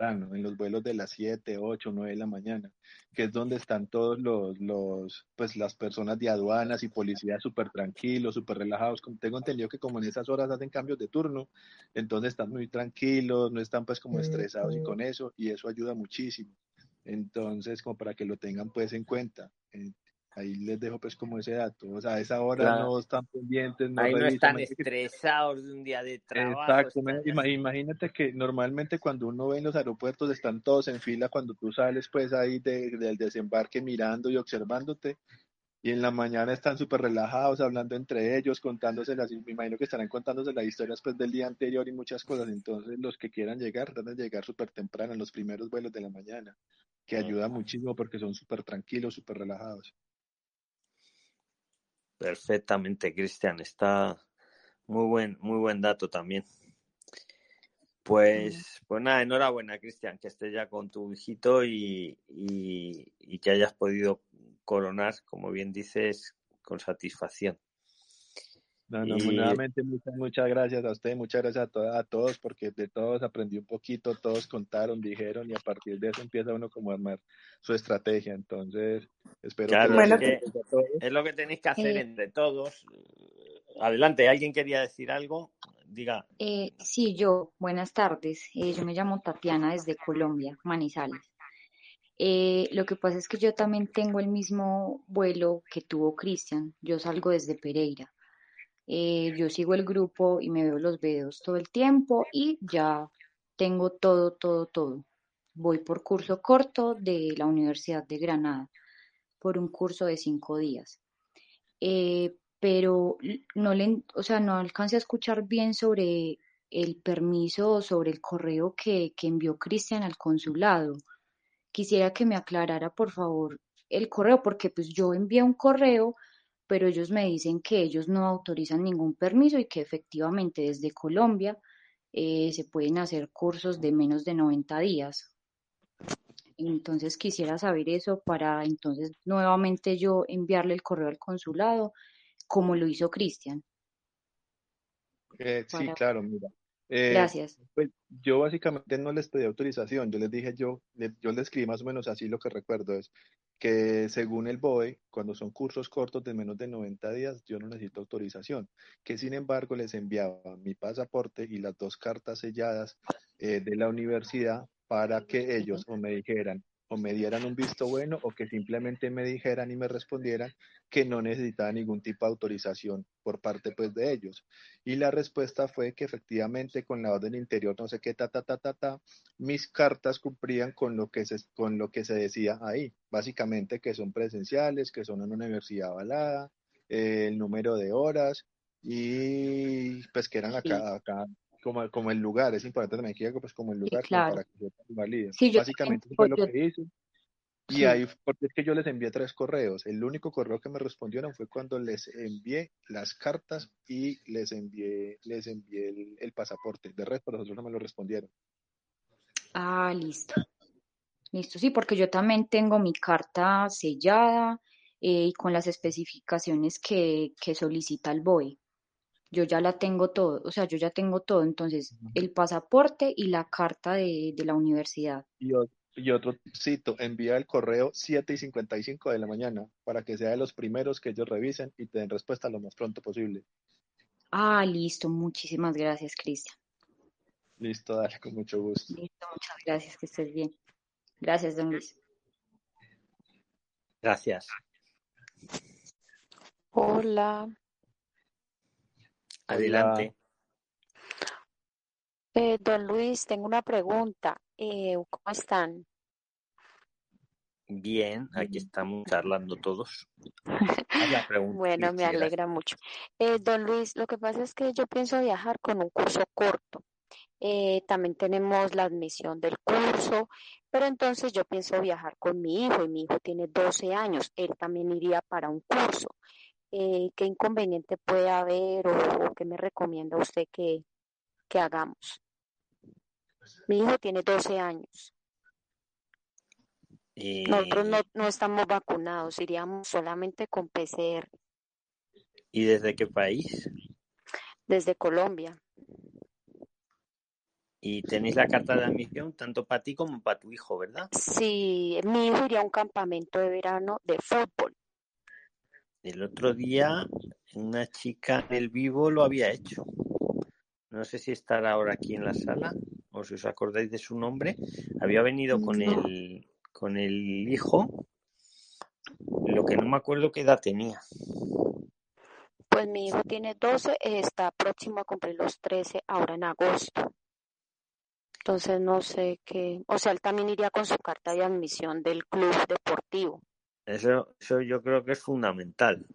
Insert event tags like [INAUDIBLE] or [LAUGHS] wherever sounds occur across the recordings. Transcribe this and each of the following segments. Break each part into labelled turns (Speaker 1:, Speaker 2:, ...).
Speaker 1: temprano, en los vuelos de las 7, 8, 9 de la mañana, que es donde están todos los, los pues las personas de aduanas y policía súper tranquilos, súper relajados. Tengo entendido que como en esas horas hacen cambios de turno, entonces están muy tranquilos, no están pues como estresados y con eso, y eso ayuda muchísimo. Entonces, como para que lo tengan pues en cuenta. Ahí les dejo pues como ese dato. O sea, a esa hora
Speaker 2: Claro.
Speaker 1: no están pendientes, no
Speaker 2: Ahí no están estresados de un día de trabajo.
Speaker 1: Exacto,
Speaker 2: están
Speaker 1: imagínate que normalmente cuando uno ve en los aeropuertos están todos en fila cuando tú sales pues ahí de- del desembarque mirando y observándote y en la mañana están súper relajados hablando entre ellos, contándose las, me imagino que estarán contándose las historias pues del día anterior y muchas cosas, entonces los que quieran llegar tratan de llegar súper temprano en los primeros vuelos de la mañana, que ayuda muchísimo porque son súper tranquilos, súper relajados.
Speaker 2: Perfectamente, Cristian. Está muy buen, muy buen dato también. Pues, pues nada, enhorabuena, Cristian, que estés ya con tu hijito y, y, y que hayas podido coronar, como bien dices, con satisfacción.
Speaker 1: No, no,
Speaker 2: Y-
Speaker 1: nuevamente muchas, muchas gracias a usted, muchas gracias a, to- a todos, porque de todos aprendí un poquito, todos contaron, dijeron, y a partir de eso empieza uno como a armar su estrategia. Entonces, espero
Speaker 2: Claro,
Speaker 1: que,
Speaker 3: Bueno,
Speaker 2: que es lo que tenéis que hacer
Speaker 3: Eh,
Speaker 2: entre todos. Adelante, ¿alguien quería decir algo? Diga.
Speaker 3: Eh, sí, yo, buenas tardes. Eh, yo me llamo Tatiana desde Colombia, Manizales. Eh, lo que pasa es que yo también tengo el mismo vuelo que tuvo Cristian. Yo salgo desde Pereira. Eh, yo sigo el grupo y me veo los videos todo el tiempo y ya tengo todo, todo, todo. Voy por curso corto de la Universidad de Granada, por un curso de cinco días. Eh, pero no le, o sea, no alcancé a escuchar bien sobre el permiso o sobre el correo que, que envió Cristian al consulado. Quisiera que me aclarara, por favor, el correo, porque pues yo envié un correo, pero ellos me dicen que ellos no autorizan ningún permiso y que efectivamente desde Colombia eh, se pueden hacer cursos de menos de 90 días. Entonces quisiera saber eso para entonces nuevamente yo enviarle el correo al consulado, como lo hizo Cristian.
Speaker 1: Eh, sí, claro, mira. Eh,
Speaker 3: Gracias.
Speaker 1: pues yo básicamente no les pedí autorización, yo les dije yo, yo les escribí más o menos así, lo que recuerdo es que según el BOE, cuando son cursos cortos de menos de 90 días, yo no necesito autorización, que sin embargo les enviaba mi pasaporte y las dos cartas selladas eh, de la universidad para que ellos o me dijeran o me dieran un visto bueno o que simplemente me dijeran y me respondieran que no necesitaba ningún tipo de autorización por parte pues de ellos. Y la respuesta fue que efectivamente con la orden interior, no sé qué, ta, ta, ta, ta, ta, mis cartas cumplían con lo que se, con lo que se decía ahí. Básicamente que son presenciales, que son en una universidad avalada, eh, el número de horas y pues que eran acá como, como el lugar. Es importante también que diga pues como el lugar,
Speaker 3: claro.
Speaker 1: para que
Speaker 3: yo también
Speaker 1: Básicamente eso fue lo que hice. Y
Speaker 3: sí,
Speaker 1: ahí, porque es que yo les envié tres correos. El único correo que me respondieron fue cuando les envié las cartas y les envié, les envié el, el pasaporte. De resto, los otros no me lo respondieron.
Speaker 3: ah, listo, listo, sí, porque yo también tengo mi carta sellada eh, y con las especificaciones que, que solicita el BOE. Yo ya la tengo todo, o sea, yo ya tengo todo, entonces el pasaporte y la carta de, de la universidad.
Speaker 1: Y, o- y otro cito, envía el correo 7 y 55 de la mañana para que sea de los primeros que ellos revisen y te den respuesta lo más pronto posible.
Speaker 3: Ah, listo, muchísimas gracias, Cristian.
Speaker 1: Listo, dale, con mucho gusto.
Speaker 3: Listo, muchas gracias, que estés bien. Gracias, don Luis.
Speaker 2: Gracias.
Speaker 4: Hola,
Speaker 2: Adelante.
Speaker 4: eh, don Luis, tengo una pregunta. Eh, ¿cómo están?
Speaker 2: Bien, aquí estamos charlando todos. La [LAUGHS] que
Speaker 4: Bueno, me alegra mucho. Eh, don Luis, lo que pasa es que yo pienso viajar con un curso corto. Eh, también tenemos la admisión del curso, pero entonces yo pienso viajar con mi hijo y mi hijo tiene 12 años. Él también iría para un curso. Eh, ¿qué inconveniente puede haber o, o qué me recomienda usted que, que hagamos? Mi hijo tiene 12 años.
Speaker 2: Y,
Speaker 4: Nosotros no, no estamos vacunados, iríamos solamente con PCR
Speaker 2: ¿Y desde qué país?
Speaker 4: desde Colombia.
Speaker 2: Y tenéis la carta de admisión tanto para ti como para tu hijo, ¿verdad?
Speaker 4: Sí, mi hijo iría a un campamento de verano de fútbol.
Speaker 2: El otro día una chica en el vivo lo había hecho. No sé si estará ahora aquí en la sala o si os acordáis de su nombre. Había venido con
Speaker 4: No.
Speaker 2: el con el hijo. Lo que no me acuerdo qué edad tenía.
Speaker 4: Pues mi hijo tiene 12, eh, está próximo a cumplir los 13 ahora en agosto. Entonces no sé qué, o sea, él también iría con su carta de admisión del club deportivo.
Speaker 2: Eso, eso yo creo que es fundamental.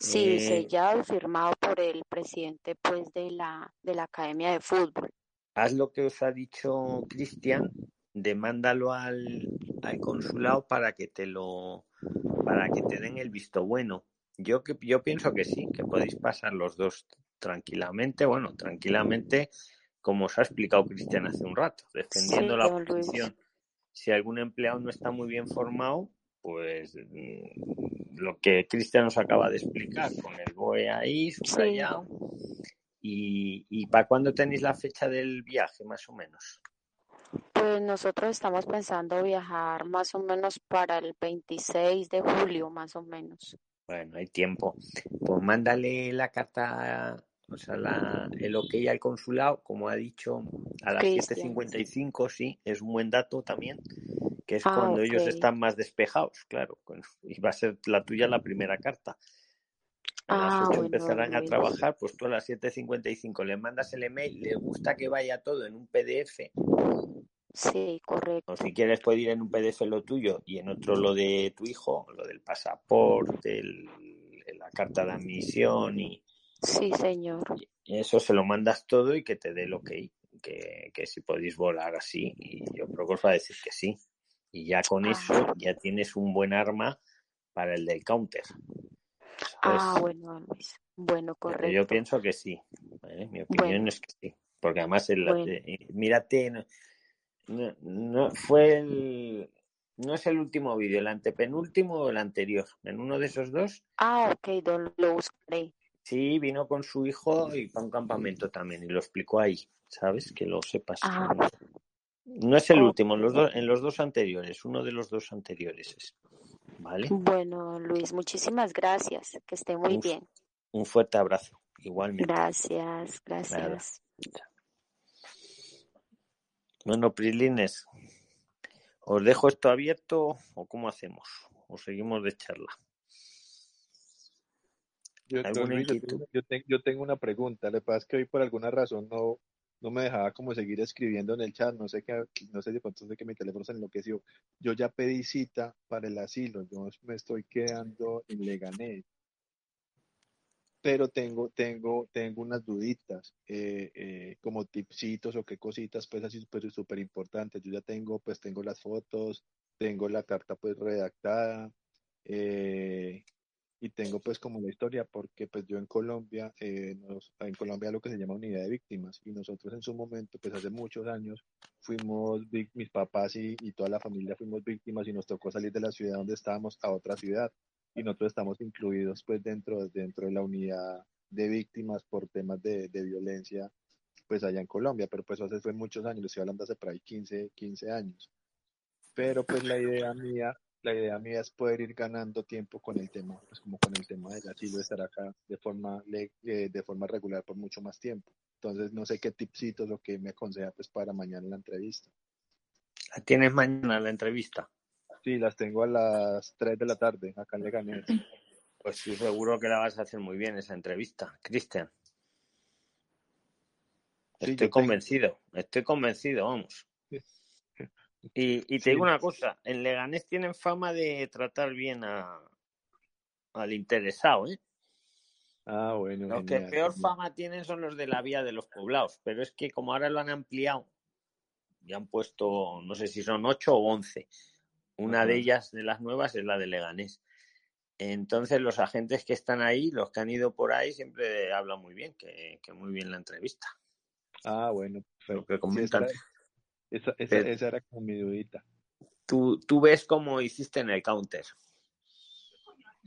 Speaker 4: Sí,
Speaker 2: Eh,
Speaker 4: sellado y firmado por el presidente pues de la de la Academia de Fútbol.
Speaker 2: haz lo que os ha dicho Cristian, demándalo al, al consulado para que te lo para que te den el visto bueno. Yo que yo pienso que sí, que podéis pasar los dos tranquilamente, bueno, tranquilamente, como os ha explicado Cristian hace un rato, defendiendo
Speaker 4: Sí,
Speaker 2: la posición. Si algún empleado no está muy bien formado, pues mm, lo que Cristian nos acaba de explicar, con el BOE ahí, subrayado. ¿Y, y para cuándo tenéis la fecha del viaje, más o menos?
Speaker 4: Pues nosotros estamos pensando viajar más o menos para el 26 de julio, más o menos.
Speaker 2: Bueno, hay tiempo. Pues mándale la carta, o sea, la, el ok al consulado, como ha dicho, a las
Speaker 4: Cristian.
Speaker 2: 7.55, sí, es un buen dato también, que es
Speaker 4: Ah,
Speaker 2: cuando ellos están más despejados, claro. [LAUGHS] Y va a ser la tuya la primera carta. A las
Speaker 4: Ah,
Speaker 2: 8
Speaker 4: bueno,
Speaker 2: empezarán a trabajar, pues tú a las 7.55 le mandas el email, le gusta que vaya todo en un PDF,
Speaker 4: Sí, correcto.
Speaker 2: o si quieres puede ir en un PDF lo tuyo y en otro lo de tu hijo, lo del pasaporte, el- la carta de admisión y
Speaker 4: Sí, señor.
Speaker 2: y eso se lo mandas todo y que te dé el ok, que, que si podéis volar así y yo creo que os va a decir que sí. Y ya con
Speaker 4: Ah.
Speaker 2: eso ya tienes un buen arma para el del counter.
Speaker 4: Ah, bueno, Luis. Bueno,
Speaker 2: Pero Yo
Speaker 4: correcto.
Speaker 2: pienso que sí. Mi opinión
Speaker 4: Bueno.
Speaker 2: es que sí. Porque además, el,
Speaker 4: Bueno.
Speaker 2: eh, mírate, no, no, no fue el, no es el último vídeo, el antepenúltimo o el anterior. En uno de esos dos,
Speaker 4: Ah, ok, don, lo buscaré.
Speaker 2: sí, vino con su hijo y para un campamento también y lo explicó ahí, ¿sabes? Que lo sepas.
Speaker 4: Ah,
Speaker 2: No es el
Speaker 4: ok.
Speaker 2: último, en los, dos en los dos anteriores, uno de los dos anteriores es. ¿Vale?
Speaker 4: Bueno, Luis, muchísimas gracias. Que esté muy
Speaker 2: Un,
Speaker 4: bien.
Speaker 2: un fuerte abrazo, igualmente.
Speaker 4: Gracias,
Speaker 2: Nada.
Speaker 4: gracias.
Speaker 2: Bueno, Prilines, ¿os dejo esto abierto o cómo hacemos? ¿O seguimos de charla?
Speaker 1: Yo, don
Speaker 2: ¿Alguna
Speaker 1: Luis, yo tengo, yo, una pregunta. Que pasa es que hoy por alguna razón no, no me dejaba como seguir escribiendo en el chat. No sé qué, no sé de pronto sé que mi teléfono se enloqueció. Yo ya pedí cita para el asilo. Yo me estoy quedando en Leganés. Pero tengo, tengo, tengo unas duditas, eh, eh, como tipsitos o qué cositas, pues así súper súper importantes. Yo ya tengo, pues tengo las fotos, tengo la carta pues redactada, eh, tengo pues como la historia, porque pues yo en Colombia, eh, nos- en Colombia lo que se llama unidad de víctimas, y nosotros en su momento, pues hace muchos años, fuimos, mis papás y, y toda la familia fuimos víctimas y nos tocó salir de la ciudad donde estábamos a otra ciudad, y nosotros estamos incluidos pues dentro, dentro de la unidad de víctimas por temas de, de violencia, pues allá en Colombia, pero pues hace fue muchos años, estoy hablando hace por ahí 15, 15 años. Pero pues la idea mía, la idea mía es poder ir ganando tiempo con el tema, pues como con el tema del asilo, estar acá de forma, eh, de forma regular por mucho más tiempo. Entonces no sé qué tipsitos o qué me aconseja pues para mañana la entrevista.
Speaker 2: ¿La tienes mañana la entrevista?
Speaker 1: Sí, las tengo a las 3 de la tarde, acá en Leganés.
Speaker 2: Pues sí, seguro que la vas a hacer muy bien esa entrevista, Cristian.
Speaker 1: Sí,
Speaker 2: Estoy
Speaker 1: tengo,
Speaker 2: convencido, estoy convencido, vamos. Y, y te
Speaker 1: sí,
Speaker 2: digo una cosa, en Leganés tienen fama de tratar bien a, al interesado, ¿eh?
Speaker 1: ah, bueno,
Speaker 2: Los que peor
Speaker 1: genial.
Speaker 2: fama tienen son los de la vía de los poblados, pero es que como ahora lo han ampliado, ya han puesto, no sé si son ocho o once. Una de ellas, de las nuevas, es la de Leganés. Entonces los agentes que están ahí, los que han ido por ahí, siempre hablan muy bien, que, que muy bien la entrevista.
Speaker 1: Ah, bueno,
Speaker 2: Lo
Speaker 1: perfecto.
Speaker 2: que comentan.
Speaker 1: Esa, esa, esa era como mi dudita.
Speaker 2: Tú, tú ves cómo hiciste en el counter.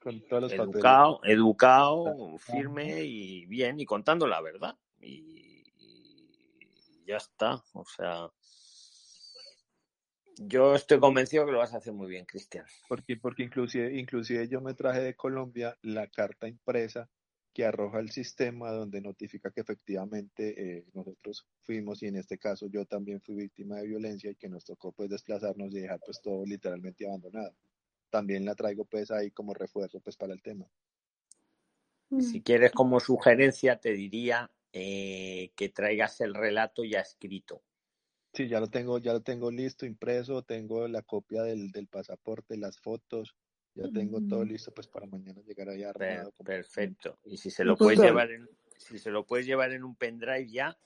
Speaker 1: Con todos los papeles.
Speaker 2: Educado, educado, firme y bien, y contando la verdad. Y, y ya está. O sea, yo estoy convencido que lo vas a hacer muy bien, Cristian.
Speaker 1: Porque, porque inclusive, inclusive yo me traje de Colombia la carta impresa que arroja el sistema donde notifica que efectivamente eh, nosotros fuimos y en este caso yo también fui víctima de violencia y que nos tocó pues desplazarnos y dejar pues todo literalmente abandonado. También la traigo pues ahí como refuerzo pues para el tema.
Speaker 2: Si quieres como sugerencia, te diría eh, que traigas el relato ya escrito.
Speaker 1: Sí, ya lo tengo, ya lo tengo listo, impreso, tengo la copia del, del pasaporte, las fotos, ya tengo todo listo pues para mañana llegar allá armado.
Speaker 2: perfecto. Y si se
Speaker 5: Y
Speaker 2: lo puedes llevar en, si se lo puedes llevar en un pendrive ya,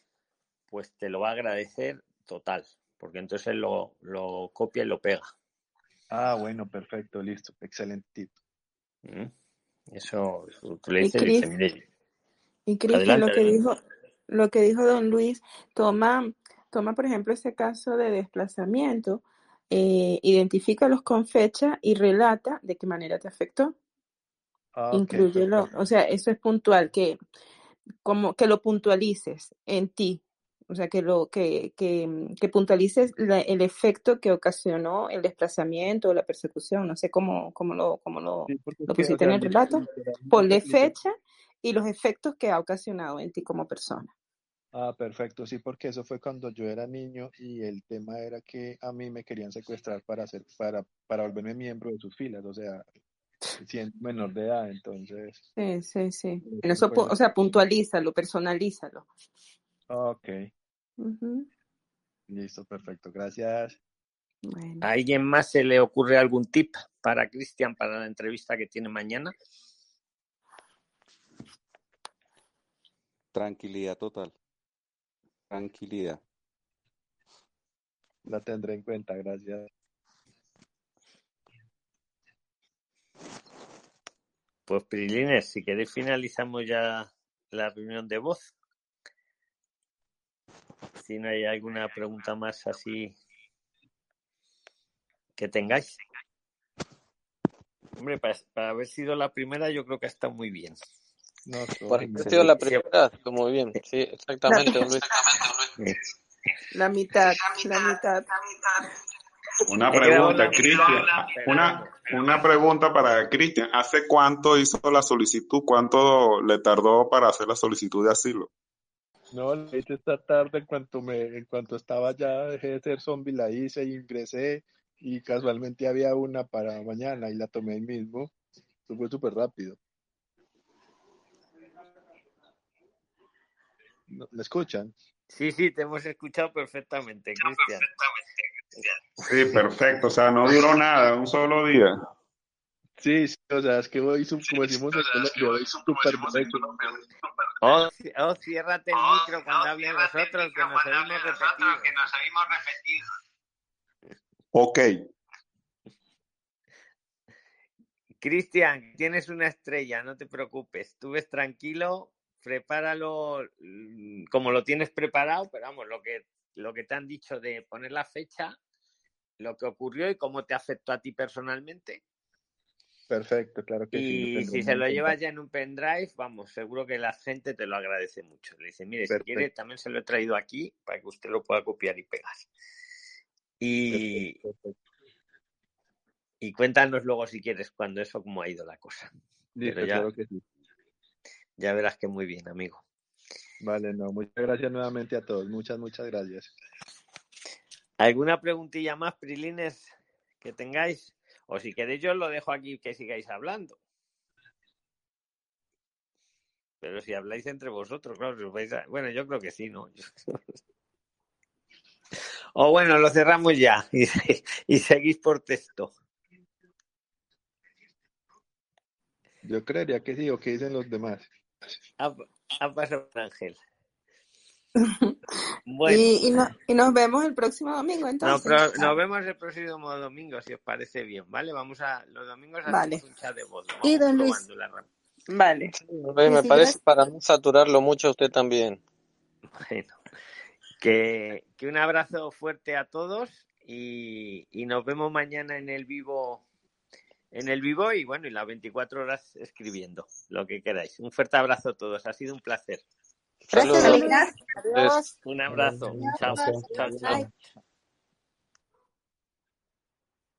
Speaker 2: pues te lo va a agradecer total, porque entonces él lo, lo copia y lo pega.
Speaker 1: Ah, bueno, perfecto, listo, excelente tip.
Speaker 2: ¿Mm? Eso, eso tú le
Speaker 5: Y
Speaker 2: dices, dice,
Speaker 5: y
Speaker 2: adelante,
Speaker 5: lo que
Speaker 2: adelante.
Speaker 5: dijo, lo que dijo don Luis, toma, toma por ejemplo ese caso de desplazamiento, eh, identifícalos con fecha y relata de qué manera te afectó.
Speaker 1: Ah, perfecto.
Speaker 5: o sea, eso es puntual, que como que lo puntualices en ti, o sea, que lo que, que, que puntualices la- el efecto que ocasionó el desplazamiento o la persecución, no sé cómo, cómo lo, cómo lo,
Speaker 1: Sí,
Speaker 5: lo
Speaker 1: o
Speaker 5: pusiste en el relato. Ponle fecha y los efectos que ha ocasionado en ti como persona.
Speaker 1: Ah, perfecto, sí, porque eso fue cuando yo era niño y el tema era que a mí me querían secuestrar para hacer, para, para volverme miembro de sus filas, o sea, siendo menor de edad, entonces,
Speaker 5: Sí, sí, sí.
Speaker 1: eso
Speaker 5: En eso,
Speaker 1: fue
Speaker 5: o sea, puntualízalo, personalízalo.
Speaker 1: Ok,
Speaker 5: Ujú.
Speaker 1: listo, perfecto, gracias.
Speaker 5: Bueno.
Speaker 2: ¿A alguien más se le ocurre algún tip para Cristian para la entrevista que tiene mañana?
Speaker 6: Tranquilidad total. Tranquilidad.
Speaker 1: La tendré en cuenta, gracias.
Speaker 2: Pues Prilines, si queréis finalizamos ya la reunión de voz. Si no hay alguna pregunta más así que tengáis. Hombre, para, para haber sido la primera yo creo que ha estado muy bien.
Speaker 1: No,
Speaker 7: Por sido la primera, muy bien. Sí,
Speaker 5: La,
Speaker 7: exactamente,
Speaker 5: la mitad, la mitad.
Speaker 8: Una pregunta, Cristian. Una, una pregunta para Cristian. ¿Hace cuánto hizo la solicitud? ¿Cuánto le tardó para hacer la solicitud de asilo?
Speaker 1: No, la hice esta tarde en cuanto me, en cuanto estaba ya, dejé de ser zombie, la hice y ingresé y casualmente había una para mañana y la tomé ahí mismo. Eso fue súper rápido. ¿Me escuchan?
Speaker 2: Sí, sí, te hemos escuchado perfectamente, Cristian.
Speaker 8: Sí, perfecto. O sea, no duró nada, un solo día.
Speaker 1: Sí, sí, o sea, es que voy, su- como decimos en Colombia, súper.
Speaker 2: Oh, oh, ciérrate el micro cuando hablen nosotros, que nos oímos repetidos.
Speaker 8: Ok.
Speaker 2: Cristian, tienes una estrella, no te preocupes. Tú ves tranquilo, prepáralo mm, como lo tienes preparado, pero vamos, lo que, lo que te han dicho de poner la fecha, lo que ocurrió y cómo te afectó a ti personalmente.
Speaker 1: Perfecto, claro que sí. lo
Speaker 2: Y si se lo llevas ya en un pendrive, vamos, seguro que la gente te lo agradece mucho. Le dice, mire, si quiere, también se lo he traído aquí para que usted lo pueda copiar y pegar. Y,
Speaker 1: perfecto,
Speaker 2: y cuéntanos luego si quieres cuando eso, cómo ha ido la cosa. Ya,
Speaker 1: claro que sí.
Speaker 2: Ya verás que muy bien, amigo.
Speaker 1: Vale, no, muchas gracias nuevamente a todos. Muchas, muchas gracias.
Speaker 2: ¿Alguna preguntilla más, Prilines, que tengáis? O si queréis, yo os lo dejo aquí que sigáis hablando. Pero si habláis entre vosotros, claro, si os vais a- bueno, yo creo que sí, ¿no? [LAUGHS] O bueno, lo cerramos ya [LAUGHS] y, y seguís por texto.
Speaker 1: Yo creería que sí, o qué dicen los demás.
Speaker 2: Ha, ha pasado por Ángel. [LAUGHS] Bueno,
Speaker 5: Y, y, no- y nos vemos el próximo domingo entonces.
Speaker 2: nos vemos el próximo domingo, si os parece bien, ¿vale? Vamos a, los domingos
Speaker 5: Vale.
Speaker 2: hacemos un chat de voz,
Speaker 5: Y don Luis,
Speaker 2: la
Speaker 5: vale.
Speaker 7: Sí, me
Speaker 5: si
Speaker 7: parece para no saturarlo mucho a usted también.
Speaker 2: Bueno, Que, que un abrazo fuerte a todos y, y nos vemos mañana en el vivo en el vivo y bueno, y las 24 horas escribiendo, lo que queráis. Un fuerte abrazo a todos, ha sido un placer.
Speaker 4: Gracias.
Speaker 7: Adiós.
Speaker 2: Un abrazo. Chao, chao, chao.